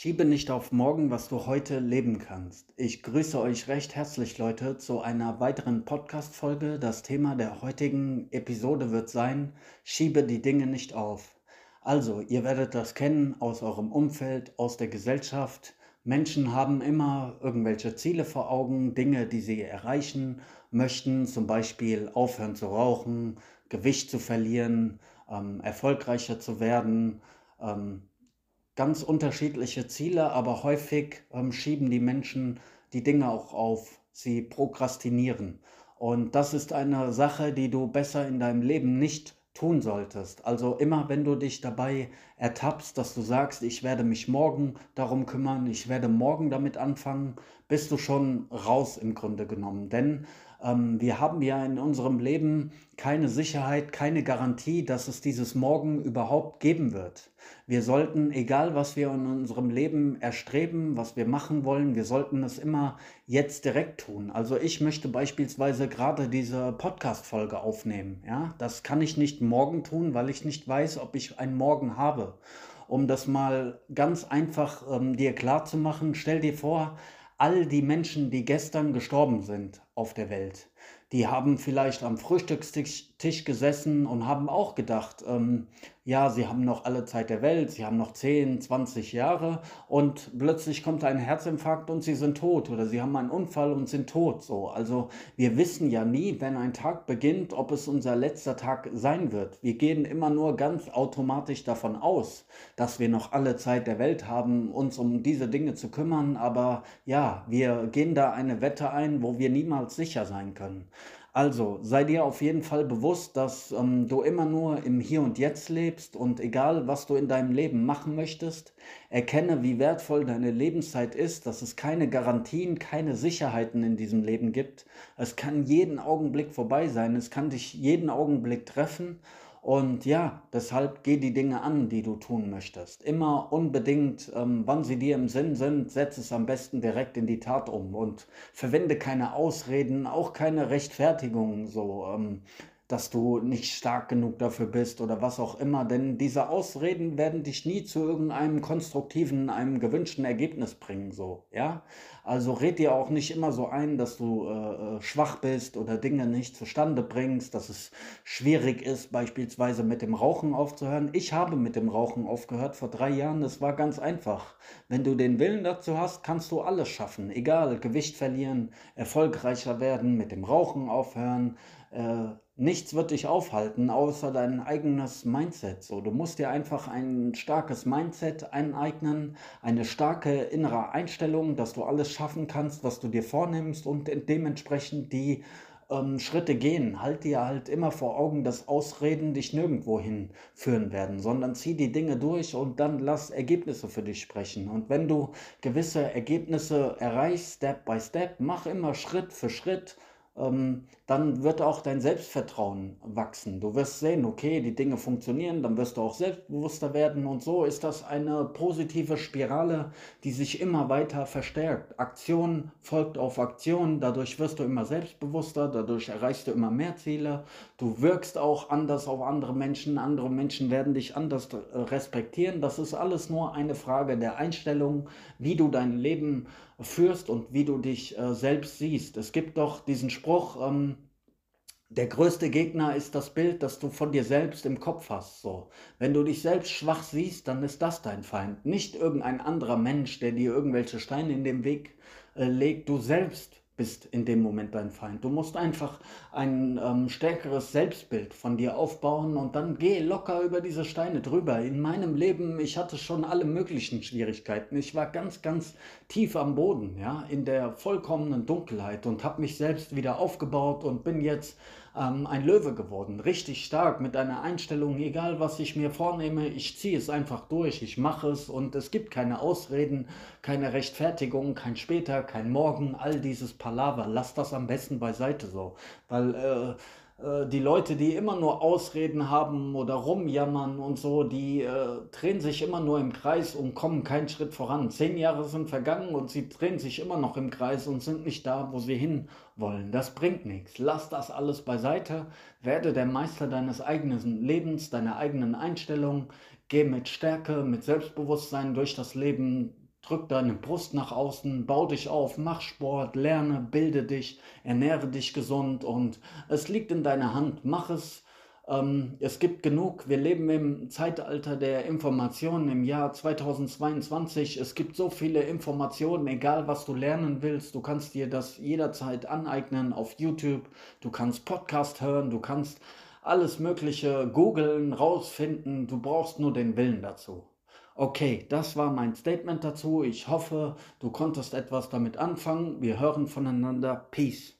Schiebe nicht auf morgen, was du heute leben kannst. Ich grüße euch recht herzlich, Leute, zu einer weiteren Podcast-Folge. Das Thema der heutigen Episode wird sein: Schiebe die Dinge nicht auf. Also, ihr werdet das kennen aus eurem Umfeld, aus der Gesellschaft. Menschen haben immer irgendwelche Ziele vor Augen, Dinge, die sie erreichen möchten, zum Beispiel aufhören zu rauchen, Gewicht zu verlieren, ähm, erfolgreicher zu werden. Ähm, ganz unterschiedliche Ziele, aber häufig ähm, schieben die Menschen die Dinge auch auf. Sie prokrastinieren. Und das ist eine Sache, die du besser in deinem Leben nicht tun solltest. Also immer, wenn du dich dabei ertappst, dass du sagst, ich werde mich morgen darum kümmern, ich werde morgen damit anfangen, bist du schon raus im Grunde genommen. Denn ähm, wir haben ja in unserem Leben keine Sicherheit, keine Garantie, dass es dieses Morgen überhaupt geben wird. Wir sollten, egal was wir in unserem Leben erstreben, was wir machen wollen, wir sollten es immer jetzt direkt tun. Also ich möchte beispielsweise gerade diese Podcast-Folge aufnehmen. Ja, das kann ich nicht morgen tun, weil ich nicht weiß, ob ich einen Morgen habe. Um das mal ganz einfach ähm, dir klar zu machen, stell dir vor, all die Menschen, die gestern gestorben sind auf der Welt, die haben vielleicht am Frühstückstisch gesessen und haben auch gedacht, ähm, ja, sie haben noch alle Zeit der Welt, sie haben noch 10, 20 Jahre und plötzlich kommt ein Herzinfarkt und sie sind tot oder sie haben einen Unfall und sind tot. So, also wir wissen ja nie, wenn ein Tag beginnt, ob es unser letzter Tag sein wird. Wir gehen immer nur ganz automatisch davon aus, dass wir noch alle Zeit der Welt haben, uns um diese Dinge zu kümmern, aber ja, wir gehen da eine Wette ein, wo wir niemals sicher sein können. Also sei dir auf jeden Fall bewusst, dass ähm, du immer nur im Hier und Jetzt lebst und egal, was du in deinem Leben machen möchtest, erkenne, wie wertvoll deine Lebenszeit ist, dass es keine Garantien, keine Sicherheiten in diesem Leben gibt. Es kann jeden Augenblick vorbei sein, es kann dich jeden Augenblick treffen und ja, deshalb geh die Dinge an, die du tun möchtest. Immer unbedingt, ähm, wann sie dir im Sinn sind, setz es am besten direkt in die Tat um und verwende keine Ausreden, auch keine Rechtfertigungen so. Ähm, dass du nicht stark genug dafür bist oder was auch immer, denn diese Ausreden werden dich nie zu irgendeinem konstruktiven, einem gewünschten Ergebnis bringen, so, ja. Also red dir auch nicht immer so ein, dass du äh, äh, schwach bist oder Dinge nicht zustande bringst, dass es schwierig ist, beispielsweise mit dem Rauchen aufzuhören. Ich habe mit dem Rauchen aufgehört vor drei Jahren, das war ganz einfach. Wenn du den Willen dazu hast, kannst du alles schaffen, egal, Gewicht verlieren, erfolgreicher werden, mit dem Rauchen aufhören, äh, nichts wird dich aufhalten, außer dein eigenes Mindset. So, du musst dir einfach ein starkes Mindset aneignen, eine starke innere Einstellung, dass du alles schaffen kannst, was du dir vornimmst und dementsprechend die ähm, Schritte gehen. Halt dir halt immer vor Augen, dass Ausreden dich nirgendwo hinführen werden, sondern zieh die Dinge durch und dann lass Ergebnisse für dich sprechen. Und wenn du gewisse Ergebnisse erreichst, Step by Step, mach immer Schritt für Schritt dann wird auch dein Selbstvertrauen wachsen. Du wirst sehen, okay, die Dinge funktionieren, dann wirst du auch selbstbewusster werden und so ist das eine positive Spirale, die sich immer weiter verstärkt. Aktion folgt auf Aktion, dadurch wirst du immer selbstbewusster, dadurch erreichst du immer mehr Ziele, du wirkst auch anders auf andere Menschen, andere Menschen werden dich anders respektieren. Das ist alles nur eine Frage der Einstellung, wie du dein Leben führst und wie du dich äh, selbst siehst. Es gibt doch diesen Spruch, ähm, der größte Gegner ist das Bild, das du von dir selbst im Kopf hast. So, wenn du dich selbst schwach siehst, dann ist das dein Feind, nicht irgendein anderer Mensch, der dir irgendwelche Steine in den Weg äh, legt. Du selbst bist in dem Moment dein Feind. Du musst einfach ein ähm, stärkeres Selbstbild von dir aufbauen und dann geh locker über diese Steine drüber. In meinem Leben, ich hatte schon alle möglichen Schwierigkeiten. Ich war ganz, ganz tief am Boden, ja, in der vollkommenen Dunkelheit und habe mich selbst wieder aufgebaut und bin jetzt ähm, ein Löwe geworden. Richtig stark mit einer Einstellung, egal was ich mir vornehme, ich ziehe es einfach durch, ich mache es und es gibt keine Ausreden, keine Rechtfertigung, kein später, kein morgen, all dieses Palaver. Lass das am besten beiseite so, weil äh, äh, die Leute, die immer nur Ausreden haben oder rumjammern und so, die äh, drehen sich immer nur im Kreis und kommen keinen Schritt voran. Zehn Jahre sind vergangen und sie drehen sich immer noch im Kreis und sind nicht da, wo sie hin wollen. Das bringt nichts. Lass das alles beiseite. Werde der Meister deines eigenen Lebens, deiner eigenen Einstellung. Geh mit Stärke, mit Selbstbewusstsein durch das Leben drück deine Brust nach außen, bau dich auf, mach Sport, lerne, bilde dich, ernähre dich gesund und es liegt in deiner Hand, mach es. Ähm, es gibt genug, wir leben im Zeitalter der Informationen im Jahr 2022. Es gibt so viele Informationen, egal was du lernen willst, du kannst dir das jederzeit aneignen auf YouTube, du kannst Podcast hören, du kannst alles Mögliche googeln, rausfinden, du brauchst nur den Willen dazu. Okay, das war mein Statement dazu. Ich hoffe, du konntest etwas damit anfangen. Wir hören voneinander. Peace.